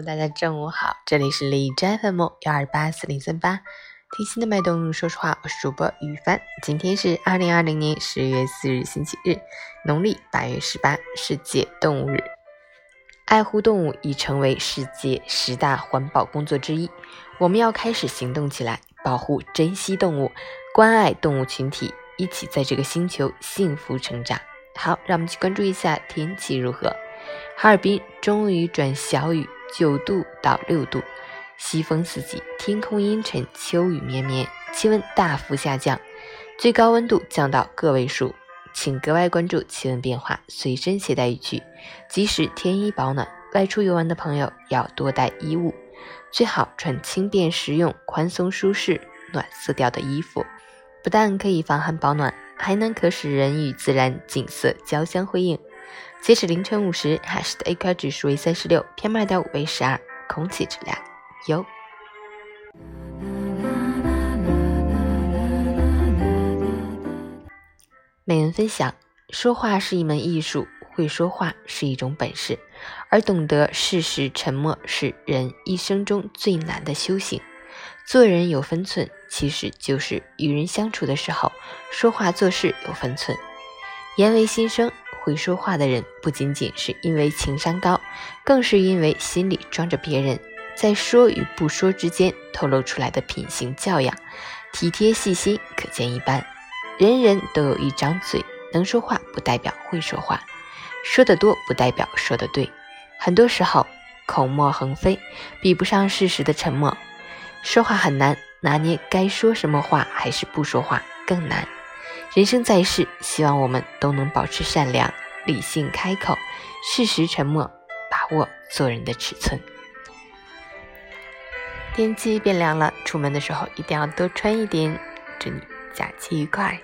大家中午好，这里是李斋 FM 幺二八四零三八，贴心的脉动。说实话，我是主播雨帆。今天是二零二零年十月四日，星期日，农历八月十八，世界动物日。爱护动物已成为世界十大环保工作之一，我们要开始行动起来，保护、珍惜动物，关爱动物群体，一起在这个星球幸福成长。好，让我们去关注一下天气如何。哈尔滨终于转小雨，九度到六度，西风四级，天空阴沉，秋雨绵绵，气温大幅下降，最高温度降到个位数，请格外关注气温变化，随身携带雨具，及时添衣保暖。外出游玩的朋友要多带衣物，最好穿轻便实用、宽松舒适、暖色调的衣服，不但可以防寒保暖，还能可使人与自然景色交相辉映。截止凌晨五时，海市的 AQI 指数为三十六，PM 二点五为十二，空气质量优。每人分享：说话是一门艺术，会说话是一种本事，而懂得适时沉默是人一生中最难的修行。做人有分寸，其实就是与人相处的时候，说话做事有分寸。言为心声。会说话的人不仅仅是因为情商高，更是因为心里装着别人，在说与不说之间透露出来的品行教养、体贴细心，可见一斑。人人都有一张嘴，能说话不代表会说话，说得多不代表说得对。很多时候，口沫横飞，比不上事实的沉默。说话很难，拿捏该说什么话还是不说话更难。人生在世，希望我们都能保持善良、理性开口，适时沉默，把握做人的尺寸。天气变凉了，出门的时候一定要多穿一点。祝你假期愉快！